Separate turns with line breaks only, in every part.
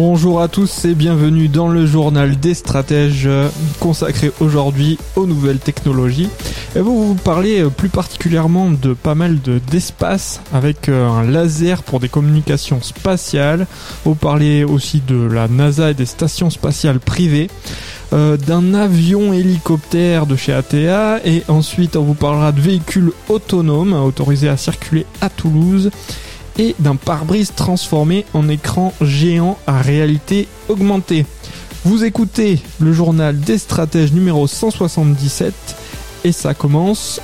Bonjour à tous et bienvenue dans le journal des stratèges euh, consacré aujourd'hui aux nouvelles technologies. Et vous vous parlez euh, plus particulièrement de pas mal de d'espace avec euh, un laser pour des communications spatiales. Vous parlez aussi de la NASA et des stations spatiales privées. d'un avion hélicoptère de chez ATA et ensuite on vous parlera de véhicules autonomes autorisés à circuler à Toulouse et d'un pare-brise transformé en écran géant à réalité augmentée. Vous écoutez le journal des stratèges numéro 177 et ça commence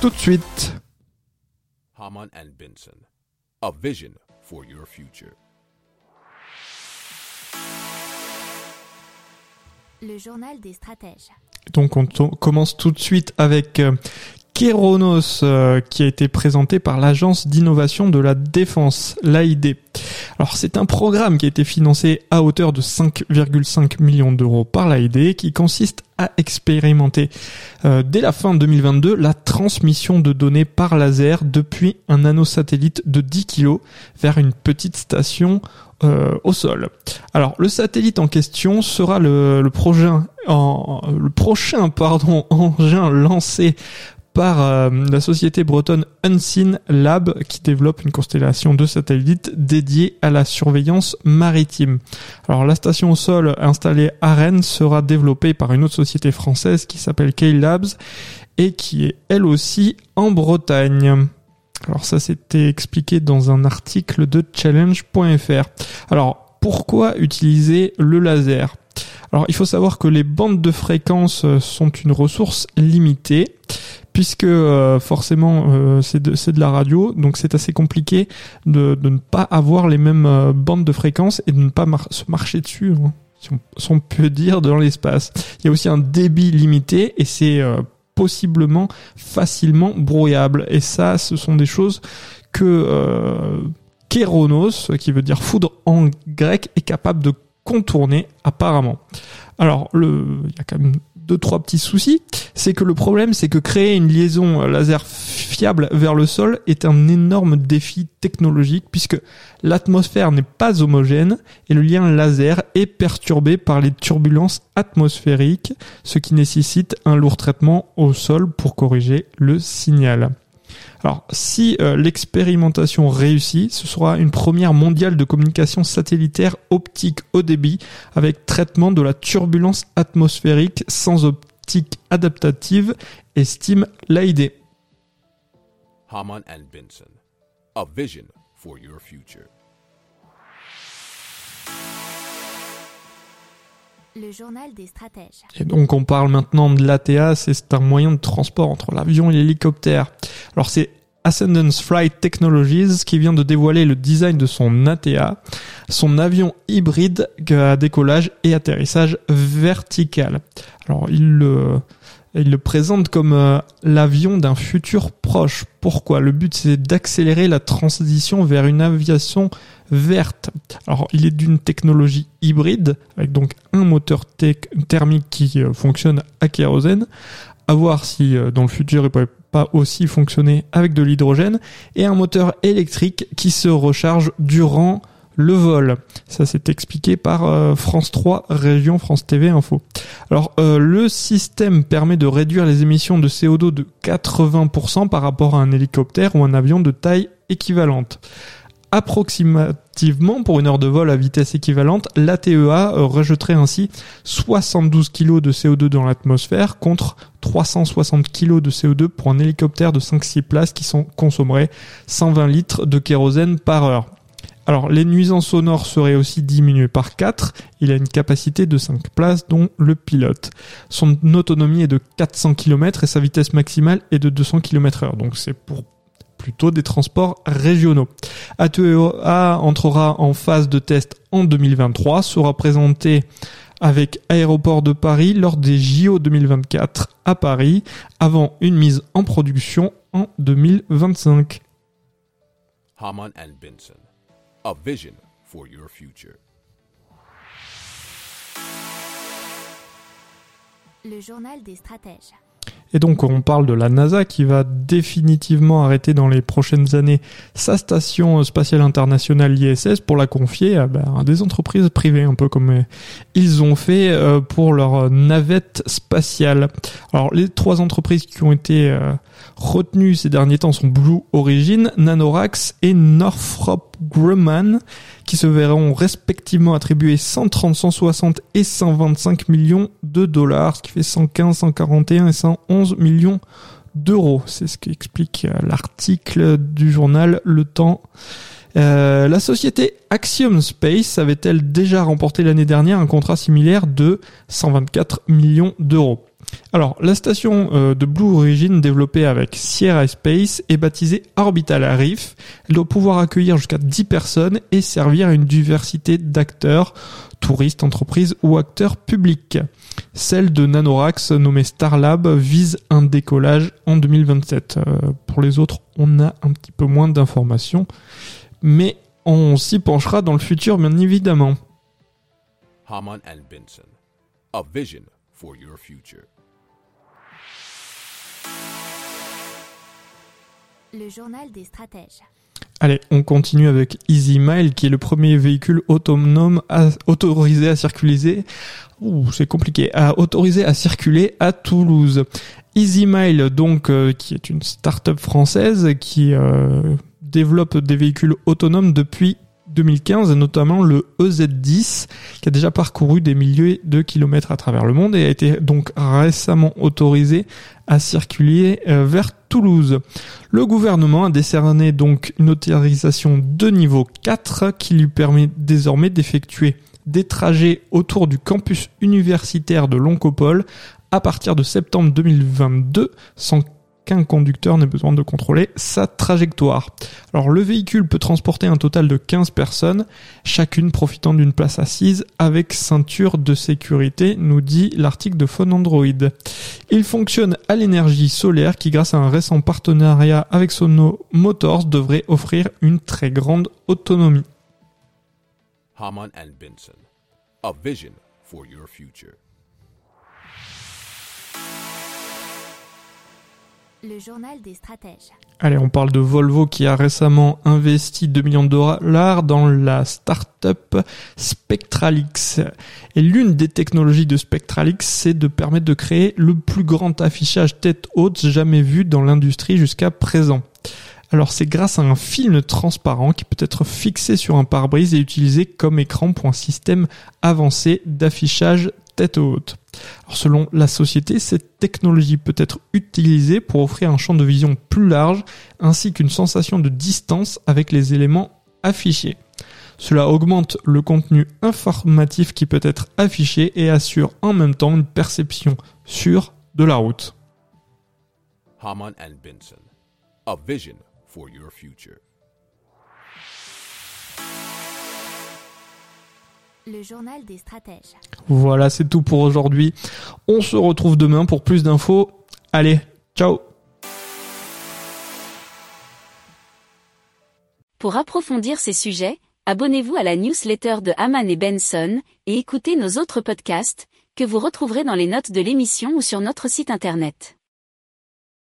tout de suite.
Haman and Benson, a vision for your future.
Le journal des stratèges.
Donc on commence tout de suite avec euh, Keronos euh, qui a été présenté par l'agence d'innovation de la défense, l'AID. Alors c'est un programme qui a été financé à hauteur de 5,5 millions d'euros par l'AID qui consiste à expérimenter euh, dès la fin 2022 la transmission de données par laser depuis un nanosatellite de 10 kg vers une petite station euh, au sol. Alors le satellite en question sera le, prochain, en, le prochain pardon, engin lancé par euh, la société bretonne Unseen Lab qui développe une constellation de satellites dédiée à la surveillance maritime. Alors la station au sol installée à Rennes sera développée par une autre société française qui s'appelle K-Labs et qui est elle aussi en Bretagne. Alors ça c'était expliqué dans un article de challenge.fr. Alors pourquoi utiliser le laser? Alors il faut savoir que les bandes de fréquence sont une ressource limitée puisque euh, forcément euh, c'est de, la radio, donc c'est assez compliqué de, ne pas avoir les mêmes euh, bandes de fréquence et de ne pas se marcher dessus, hein, si, on, peut dire, dans l'espace. Il y a aussi un débit limité et c'est possiblement facilement brouillable. Et ça, ce sont des choses que Kéronos, qui veut dire foudre en grec, est capable de contourner apparemment. Alors, il y a quand même deux trois petits soucis, c'est que le problème c'est que créer une liaison laser fiable vers le sol est un énorme défi technologique puisque l'atmosphère n'est pas homogène et le lien laser est perturbé par les turbulences atmosphériques, ce qui nécessite un lourd traitement au sol pour corriger le signal. Alors, si euh, l'expérimentation réussit, ce sera une première mondiale de communication satellitaire optique haut débit avec traitement de la turbulence atmosphérique sans optique adaptative, estime l'AID.
Haman Benson, a vision for your future.
Le journal des stratèges.
Et donc on parle maintenant de l'ATA, c'est un moyen de transport entre l'avion et l'hélicoptère. Alors c'est Ascendance Flight Technologies qui vient de dévoiler le design de son ATA, son avion hybride à décollage et atterrissage vertical. Alors il le, il le présente comme euh, l'avion d'un futur proche. Pourquoi? Le but c'est d'accélérer la transition vers une aviation verte. Alors, il est d'une technologie hybride, avec donc un moteur thermique qui euh, fonctionne à kérosène, à voir si euh, dans le futur il pourrait pas aussi fonctionner avec de l'hydrogène, et un moteur électrique qui se recharge durant le vol. Ça c'est expliqué par euh, France 3 Région France TV Info. Alors le système permet de réduire les émissions de CO2 de 80% par rapport à un hélicoptère ou un avion de taille équivalente approximativement pour une heure de vol à vitesse équivalente, l'ATEA euh, rejetterait ainsi 72 kg de CO2 dans l'atmosphère contre 360 kg de CO2 pour un hélicoptère de 5-6 places qui consommerait 120 litres de kérosène par heure. Alors, les nuisances sonores seraient aussi diminuées par 4. Il a une capacité de 5 places, dont le pilote. Son autonomie est de 400 km et sa vitesse maximale est de 200 km heure. Donc, c'est pour plutôt des transports régionaux. A2EA entrera en phase de test en 2023, sera présenté avec Aéroport de Paris lors des JO 2024 à Paris, avant une mise en production en 2025.
Haman and Benson. A vision for your future.
Le journal des stratèges.
Et donc on parle de la NASA qui va définitivement arrêter dans les prochaines années sa station spatiale internationale ISS pour la confier à, ben, à des entreprises privées, un peu comme euh, ils ont fait euh, pour leur navette spatiale. Alors les trois entreprises qui ont été euh, retenues ces derniers temps sont Blue Origin, Nanorax et Northrop Grumman qui se verront respectivement attribuer 130, 160 et 125 millions de dollars, ce qui fait 115, 141 et 111 millions d'euros. C'est ce qu'explique euh, l'article du journal Le Temps. Euh, la société Axiom Space avait-elle déjà remporté l'année dernière un contrat similaire de 124 millions d'euros? Alors, la station euh, de Blue Origin développée avec Sierra Space est baptisée Orbital Reef. Elle doit pouvoir accueillir jusqu'à 10 personnes et servir à une diversité d'acteurs, touristes, entreprises ou acteurs publics. Celle de Nanorax, nommée Starlab, vise un décollage en 2027. Euh, pour les autres, on a un petit peu moins d'informations, mais on s'y penchera dans le futur, bien évidemment.
For your future.
Le journal des stratèges.
Allez, on continue avec Easy Mile, qui est le premier véhicule autonome à- autorisé à circuler. Ouh, c'est compliqué. À autorisé à circuler à Toulouse. Easy Mile, donc, euh, qui est une start-up française qui euh, développe des véhicules autonomes depuis 2015, notamment le EZ10, qui a déjà parcouru des milliers de kilomètres à travers le monde et a été donc récemment autorisé à circuler euh, vers Toulouse. Le gouvernement a décerné donc une autorisation de niveau 4 qui lui permet désormais d'effectuer des trajets autour du campus universitaire de l'Oncopole à partir de septembre 2022 sans qu'un conducteur n'ait besoin de contrôler sa trajectoire. Alors le véhicule peut transporter un total de 15 personnes, chacune profitant d'une place assise avec ceinture de sécurité, nous dit l'article de Phone Android. Il fonctionne à l'énergie solaire qui grâce à un récent partenariat avec Sono Motors devrait offrir une très grande autonomie.
Haman and Benson. A vision for your future.
Le journal des stratèges.
Allez, on parle de Volvo qui a récemment investi 2 millions de dollars dans la start-up Spectralix. Et l'une des technologies de Spectralix, c'est de permettre de créer le plus grand affichage tête haute jamais vu dans l'industrie jusqu'à présent. Alors c'est grâce à un film transparent qui peut être fixé sur un pare-brise et utilisé comme écran pour un système avancé d'affichage tête haute. Selon la société, cette technologie peut être utilisée pour offrir un champ de vision plus large ainsi qu'une sensation de distance avec les éléments affichés. Cela augmente le contenu informatif qui peut être affiché et assure en même temps une perception sûre de la route.
Le journal des stratèges.
Voilà, c'est tout pour aujourd'hui. On se retrouve demain pour plus d'infos. Allez, ciao
Pour approfondir ces sujets, abonnez-vous à la newsletter de Haman et Benson et écoutez nos autres podcasts que vous retrouverez dans les notes de l'émission ou sur notre site internet.